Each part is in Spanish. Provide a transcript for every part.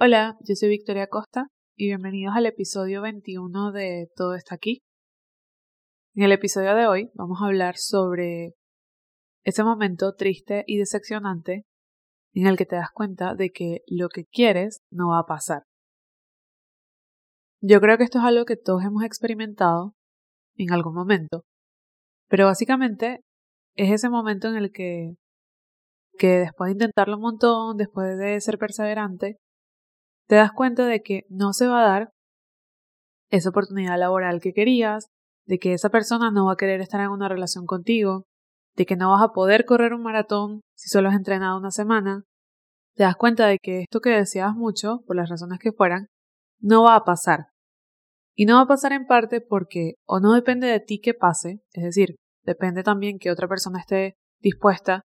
Hola, yo soy Victoria Costa y bienvenidos al episodio 21 de Todo está aquí. En el episodio de hoy vamos a hablar sobre ese momento triste y decepcionante en el que te das cuenta de que lo que quieres no va a pasar. Yo creo que esto es algo que todos hemos experimentado en algún momento, pero básicamente es ese momento en el que, que después de intentarlo un montón, después de ser perseverante, te das cuenta de que no se va a dar esa oportunidad laboral que querías, de que esa persona no va a querer estar en una relación contigo, de que no vas a poder correr un maratón si solo has entrenado una semana, te das cuenta de que esto que deseabas mucho, por las razones que fueran, no va a pasar. Y no va a pasar en parte porque o no depende de ti que pase, es decir, depende también que otra persona esté dispuesta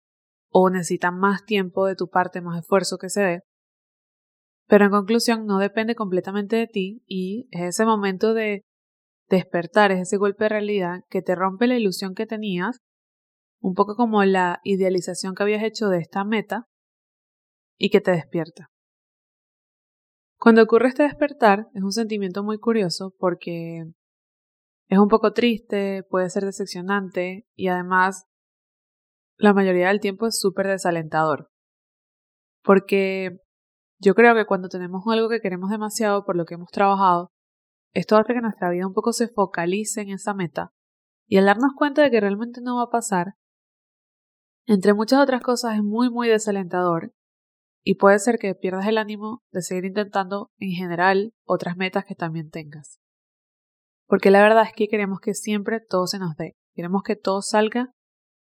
o necesita más tiempo de tu parte, más esfuerzo que se dé, pero en conclusión, no depende completamente de ti y es ese momento de despertar, es ese golpe de realidad que te rompe la ilusión que tenías, un poco como la idealización que habías hecho de esta meta y que te despierta. Cuando ocurre este despertar es un sentimiento muy curioso porque es un poco triste, puede ser decepcionante y además la mayoría del tiempo es súper desalentador. Porque yo creo que cuando tenemos algo que queremos demasiado por lo que hemos trabajado, esto hace que nuestra vida un poco se focalice en esa meta. Y al darnos cuenta de que realmente no va a pasar, entre muchas otras cosas es muy muy desalentador y puede ser que pierdas el ánimo de seguir intentando en general otras metas que también tengas. Porque la verdad es que queremos que siempre todo se nos dé, queremos que todo salga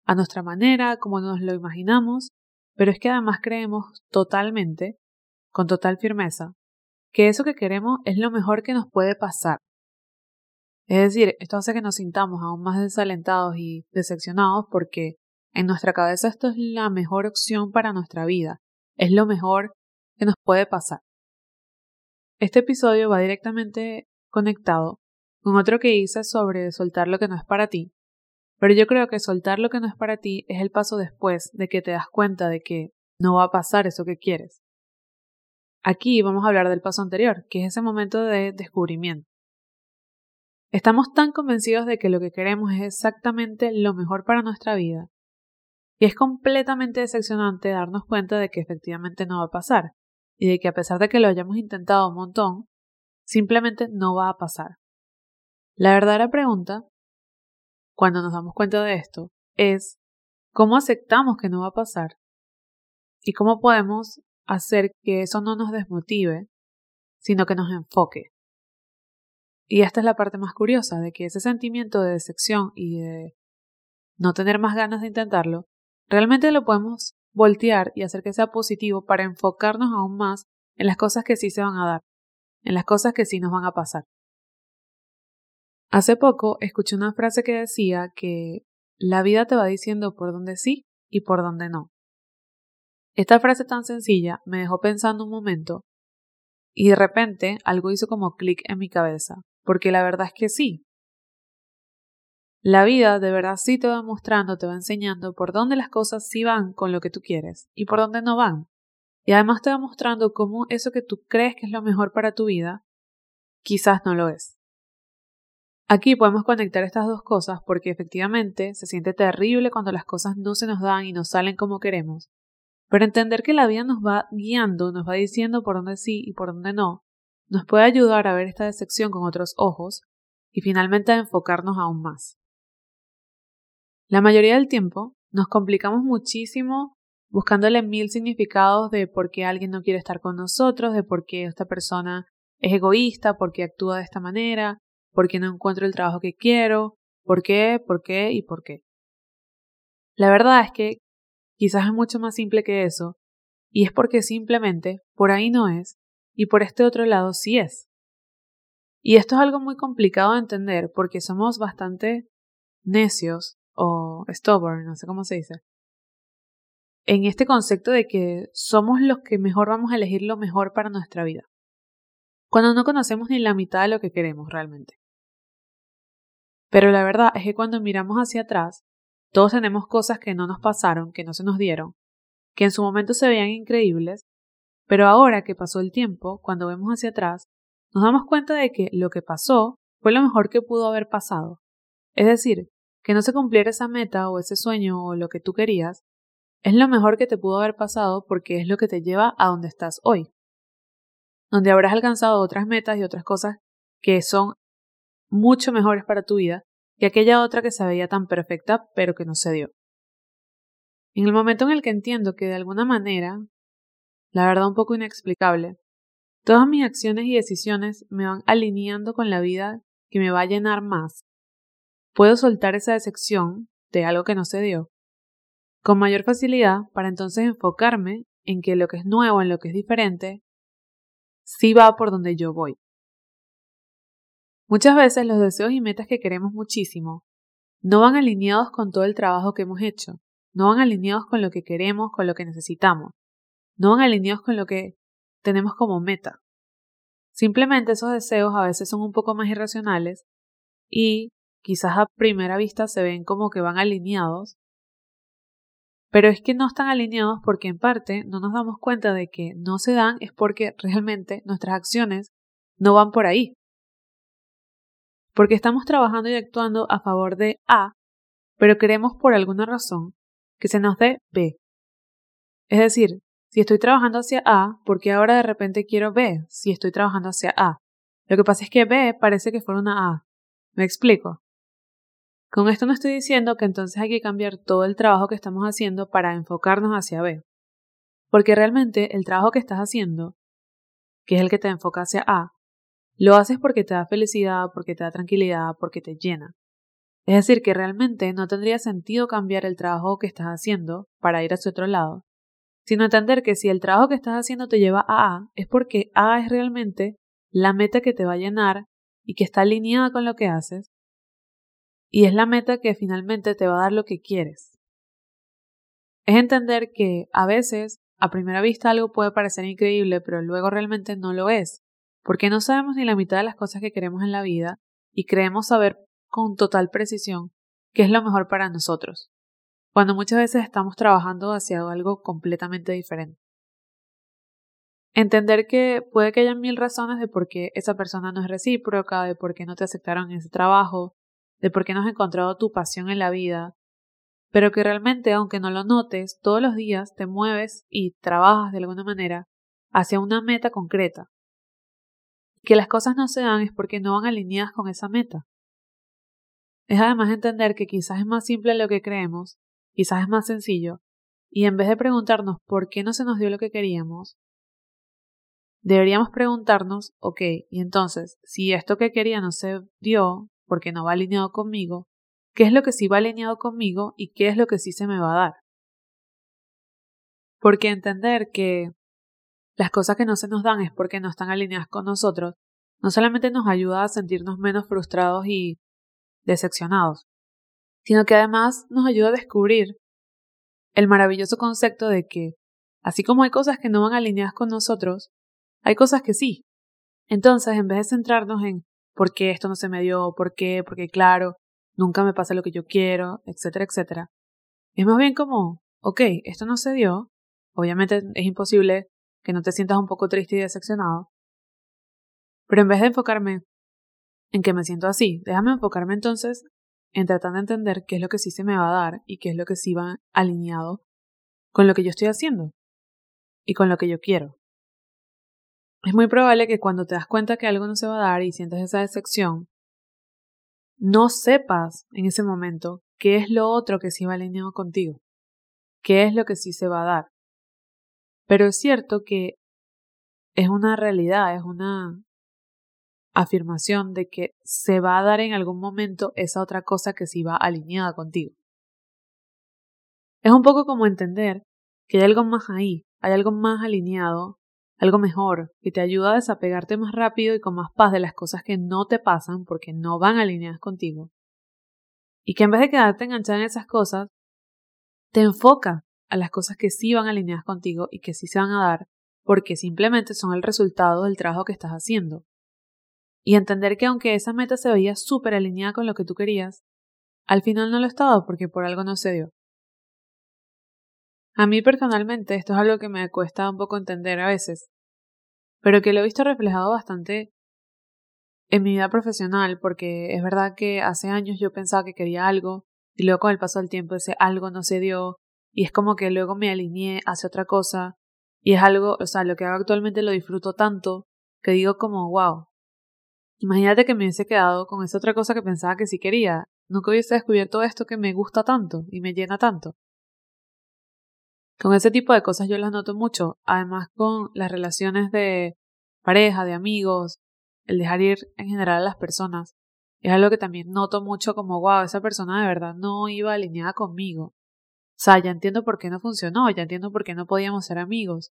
a nuestra manera, como nos lo imaginamos, pero es que además creemos totalmente con total firmeza que eso que queremos es lo mejor que nos puede pasar. Es decir, esto hace que nos sintamos aún más desalentados y decepcionados porque en nuestra cabeza esto es la mejor opción para nuestra vida, es lo mejor que nos puede pasar. Este episodio va directamente conectado con otro que hice sobre soltar lo que no es para ti, pero yo creo que soltar lo que no es para ti es el paso después de que te das cuenta de que no va a pasar eso que quieres. Aquí vamos a hablar del paso anterior, que es ese momento de descubrimiento. Estamos tan convencidos de que lo que queremos es exactamente lo mejor para nuestra vida, y es completamente decepcionante darnos cuenta de que efectivamente no va a pasar, y de que a pesar de que lo hayamos intentado un montón, simplemente no va a pasar. La verdadera pregunta, cuando nos damos cuenta de esto, es ¿cómo aceptamos que no va a pasar? ¿Y cómo podemos hacer que eso no nos desmotive, sino que nos enfoque. Y esta es la parte más curiosa, de que ese sentimiento de decepción y de no tener más ganas de intentarlo, realmente lo podemos voltear y hacer que sea positivo para enfocarnos aún más en las cosas que sí se van a dar, en las cosas que sí nos van a pasar. Hace poco escuché una frase que decía que la vida te va diciendo por dónde sí y por dónde no. Esta frase tan sencilla me dejó pensando un momento y de repente algo hizo como clic en mi cabeza, porque la verdad es que sí. La vida de verdad sí te va mostrando, te va enseñando por dónde las cosas sí van con lo que tú quieres y por dónde no van. Y además te va mostrando cómo eso que tú crees que es lo mejor para tu vida, quizás no lo es. Aquí podemos conectar estas dos cosas porque efectivamente se siente terrible cuando las cosas no se nos dan y no salen como queremos, pero entender que la vida nos va guiando, nos va diciendo por dónde sí y por dónde no, nos puede ayudar a ver esta decepción con otros ojos y finalmente a enfocarnos aún más. La mayoría del tiempo nos complicamos muchísimo buscándole mil significados de por qué alguien no quiere estar con nosotros, de por qué esta persona es egoísta, por qué actúa de esta manera, por qué no encuentro el trabajo que quiero, por qué, por qué y por qué. La verdad es que Quizás es mucho más simple que eso, y es porque simplemente por ahí no es, y por este otro lado sí es. Y esto es algo muy complicado de entender porque somos bastante necios o stubborn, no sé cómo se dice, en este concepto de que somos los que mejor vamos a elegir lo mejor para nuestra vida, cuando no conocemos ni la mitad de lo que queremos realmente. Pero la verdad es que cuando miramos hacia atrás, todos tenemos cosas que no nos pasaron, que no se nos dieron, que en su momento se veían increíbles, Pero ahora que pasó el tiempo, cuando vemos hacia atrás, nos damos cuenta de que lo que pasó fue lo mejor que pudo haber pasado. Es decir, que no se cumpliera esa meta o ese sueño o lo que tú querías, es lo mejor que te pudo haber pasado porque es lo que te lleva a donde estás hoy, donde habrás alcanzado otras metas y otras cosas que son mucho mejores para tu vida que aquella otra que se veía tan perfecta pero que no se dio. En el momento en el que entiendo que de alguna manera, la verdad un poco inexplicable, todas mis acciones y decisiones me van alineando con la vida que me va a llenar más, puedo soltar esa decepción de algo que no se dio con mayor facilidad para entonces enfocarme en que lo que es nuevo, en lo que es diferente, sí va por donde yo voy. Muchas veces los deseos y metas que queremos muchísimo no van alineados con todo el trabajo que hemos hecho, no van alineados con lo que queremos, con lo que necesitamos, no van alineados con lo que tenemos como meta. Simplemente esos deseos a veces son un poco más irracionales y quizás a primera vista se ven como que van alineados, pero es que no están alineados porque en parte no nos damos cuenta de que no se dan es porque realmente nuestras acciones no van por ahí. Porque estamos trabajando y actuando a favor de A, pero queremos por alguna razón que se nos dé B. Es decir, si estoy trabajando hacia A, ¿por qué ahora de repente quiero B si estoy trabajando hacia A? Lo que pasa es que B parece que fuera una A. ¿Me explico? Con esto no estoy diciendo que entonces hay que cambiar todo el trabajo que estamos haciendo para enfocarnos hacia B. Porque realmente el trabajo que estás haciendo, que es el que te enfoca hacia A, lo haces porque te da felicidad, porque te da tranquilidad, porque te llena. Es decir, que realmente no tendría sentido cambiar el trabajo que estás haciendo para ir hacia otro lado, sino entender que si el trabajo que estás haciendo te lleva a A, es porque A es realmente la meta que te va a llenar y que está alineada con lo que haces, y es la meta que finalmente te va a dar lo que quieres. Es entender que a veces, a primera vista, algo puede parecer increíble, pero luego realmente no lo es, porque no sabemos ni la mitad de las cosas que queremos en la vida y creemos saber con total precisión qué es lo mejor para nosotros, cuando muchas veces estamos trabajando hacia algo completamente diferente. Entender que puede que haya mil razones de por qué esa persona no es recíproca, de por qué no te aceptaron en ese trabajo, de por qué no has encontrado tu pasión en la vida, pero que realmente, aunque no lo notes, todos los días te mueves y trabajas de alguna manera hacia una meta concreta. Que las cosas no se dan es porque no van alineadas con esa meta. Es además entender que quizás es más simple lo que creemos, quizás es más sencillo, y en vez de preguntarnos por qué no se nos dio lo que queríamos, deberíamos preguntarnos, ok, y entonces, si esto que quería no se dio, porque no va alineado conmigo, qué es lo que sí va alineado conmigo y qué es lo que sí se me va a dar. Porque entender que las cosas que no se nos dan es porque no están alineadas con nosotros, no solamente nos ayuda a sentirnos menos frustrados y decepcionados, sino que además nos ayuda a descubrir el maravilloso concepto de que, así como hay cosas que no van alineadas con nosotros, hay cosas que sí. Entonces, en vez de centrarnos en por qué esto no se me dio, por qué, porque claro, nunca me pasa lo que yo quiero, etcétera, etcétera. Es más bien como, ok, esto no se dio, obviamente es imposible que no te sientas un poco triste y decepcionado, pero en vez de enfocarme en que me siento así, déjame enfocarme entonces en tratar de entender qué es lo que sí se me va a dar y qué es lo que sí va alineado con lo que yo estoy haciendo y con lo que yo quiero. Es muy probable que cuando te das cuenta que algo no se va a dar y sientes esa decepción, no sepas en ese momento qué es lo otro que sí va alineado contigo, qué es lo que sí se va a dar. Pero es cierto que es una realidad, es una afirmación de que se va a dar en algún momento esa otra cosa que sí va alineada contigo. Es un poco como entender que hay algo más ahí, hay algo más alineado algo mejor, que te ayuda a desapegarte más rápido y con más paz de las cosas que no te pasan porque no van alineadas contigo. Y que en vez de quedarte enganchada en esas cosas, te enfoca a las cosas que sí van alineadas contigo y que sí se van a dar porque simplemente son el resultado del trabajo que estás haciendo. Y entender que aunque esa meta se veía súper alineada con lo que tú querías, al final no lo estaba porque por algo no se dio. A mí personalmente esto es algo que me cuesta un poco entender a veces, pero que lo he visto reflejado bastante en mi vida profesional, porque es verdad que hace años yo pensaba que quería algo y luego con el paso del tiempo ese algo no se dio y es como que luego me alineé hacia otra cosa y es algo, o sea, lo que hago actualmente lo disfruto tanto que digo como, wow, imagínate que me hubiese quedado con esa otra cosa que pensaba que sí quería, nunca hubiese descubierto esto que me gusta tanto y me llena tanto. Con ese tipo de cosas yo las noto mucho, además con las relaciones de pareja, de amigos, el dejar ir en general a las personas. Es algo que también noto mucho como, wow, esa persona de verdad no iba alineada conmigo. O sea, ya entiendo por qué no funcionó, ya entiendo por qué no podíamos ser amigos,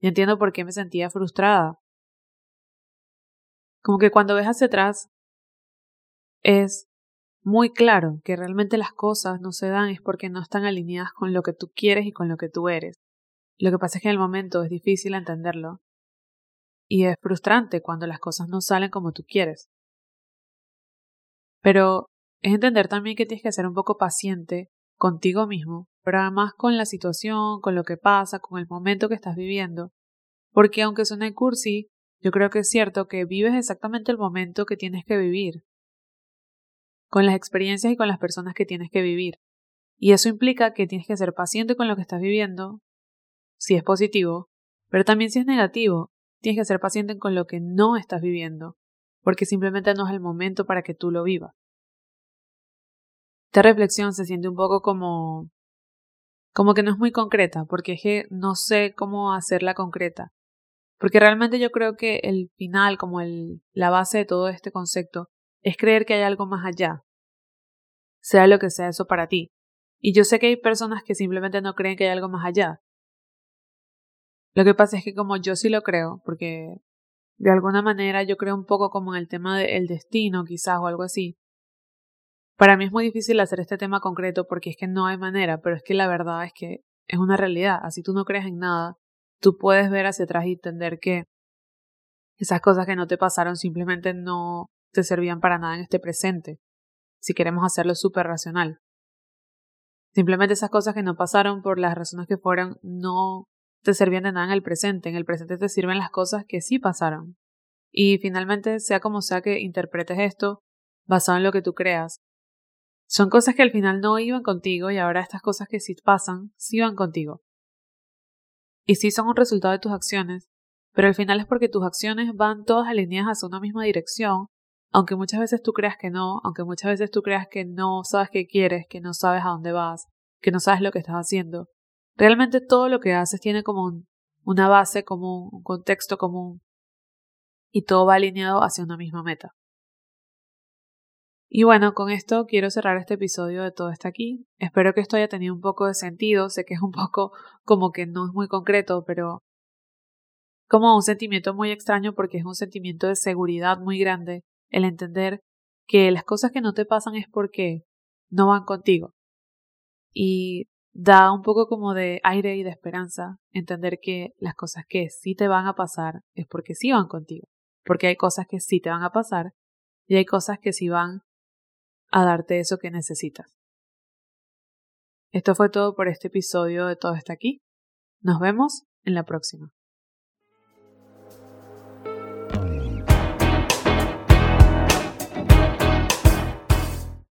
ya entiendo por qué me sentía frustrada. Como que cuando ves hacia atrás, es muy claro que realmente las cosas no se dan es porque no están alineadas con lo que tú quieres y con lo que tú eres. Lo que pasa es que en el momento es difícil entenderlo y es frustrante cuando las cosas no salen como tú quieres. Pero es entender también que tienes que ser un poco paciente contigo mismo, pero además con la situación, con lo que pasa, con el momento que estás viviendo. Porque aunque suene cursi, yo creo que es cierto que vives exactamente el momento que tienes que vivir con las experiencias y con las personas que tienes que vivir. Y eso implica que tienes que ser paciente con lo que estás viviendo, si es positivo, pero también si es negativo, tienes que ser paciente con lo que no estás viviendo, porque simplemente no es el momento para que tú lo vivas. Esta reflexión se siente un poco como como que no es muy concreta, porque es que no sé cómo hacerla concreta. Porque realmente yo creo que el final, como el, la base de todo este concepto, es creer que hay algo más allá, sea lo que sea eso para ti. Y yo sé que hay personas que simplemente no creen que hay algo más allá. Lo que pasa es que como yo sí lo creo, porque de alguna manera yo creo un poco como en el tema del destino quizás o algo así. Para mí es muy difícil hacer este tema concreto porque es que no hay manera, pero es que la verdad es que es una realidad. Así tú no crees en nada, tú puedes ver hacia atrás y entender que esas cosas que no te pasaron simplemente no te servían para nada en este presente, si queremos hacerlo súper racional. Simplemente esas cosas que no pasaron por las razones que fueron no te servían de nada en el presente. En el presente te sirven las cosas que sí pasaron. Y finalmente, sea como sea que interpretes esto, basado en lo que tú creas, son cosas que al final no iban contigo y ahora estas cosas que sí pasan, sí van contigo. Y sí son un resultado de tus acciones, pero al final es porque tus acciones van todas alineadas hacia una misma dirección aunque muchas veces tú creas que no, aunque muchas veces tú creas que no sabes qué quieres, que no sabes a dónde vas, que no sabes lo que estás haciendo, realmente todo lo que haces tiene como una base común, un contexto común, y todo va alineado hacia una misma meta. Y bueno, con esto quiero cerrar este episodio de Todo está aquí. Espero que esto haya tenido un poco de sentido. Sé que es un poco como que no es muy concreto, pero como un sentimiento muy extraño porque es un sentimiento de seguridad muy grande el entender que las cosas que no te pasan es porque no van contigo. Y da un poco como de aire y de esperanza entender que las cosas que sí te van a pasar es porque sí van contigo. Porque hay cosas que sí te van a pasar y hay cosas que sí van a darte eso que necesitas. Esto fue todo por este episodio de Todo está aquí. Nos vemos en la próxima.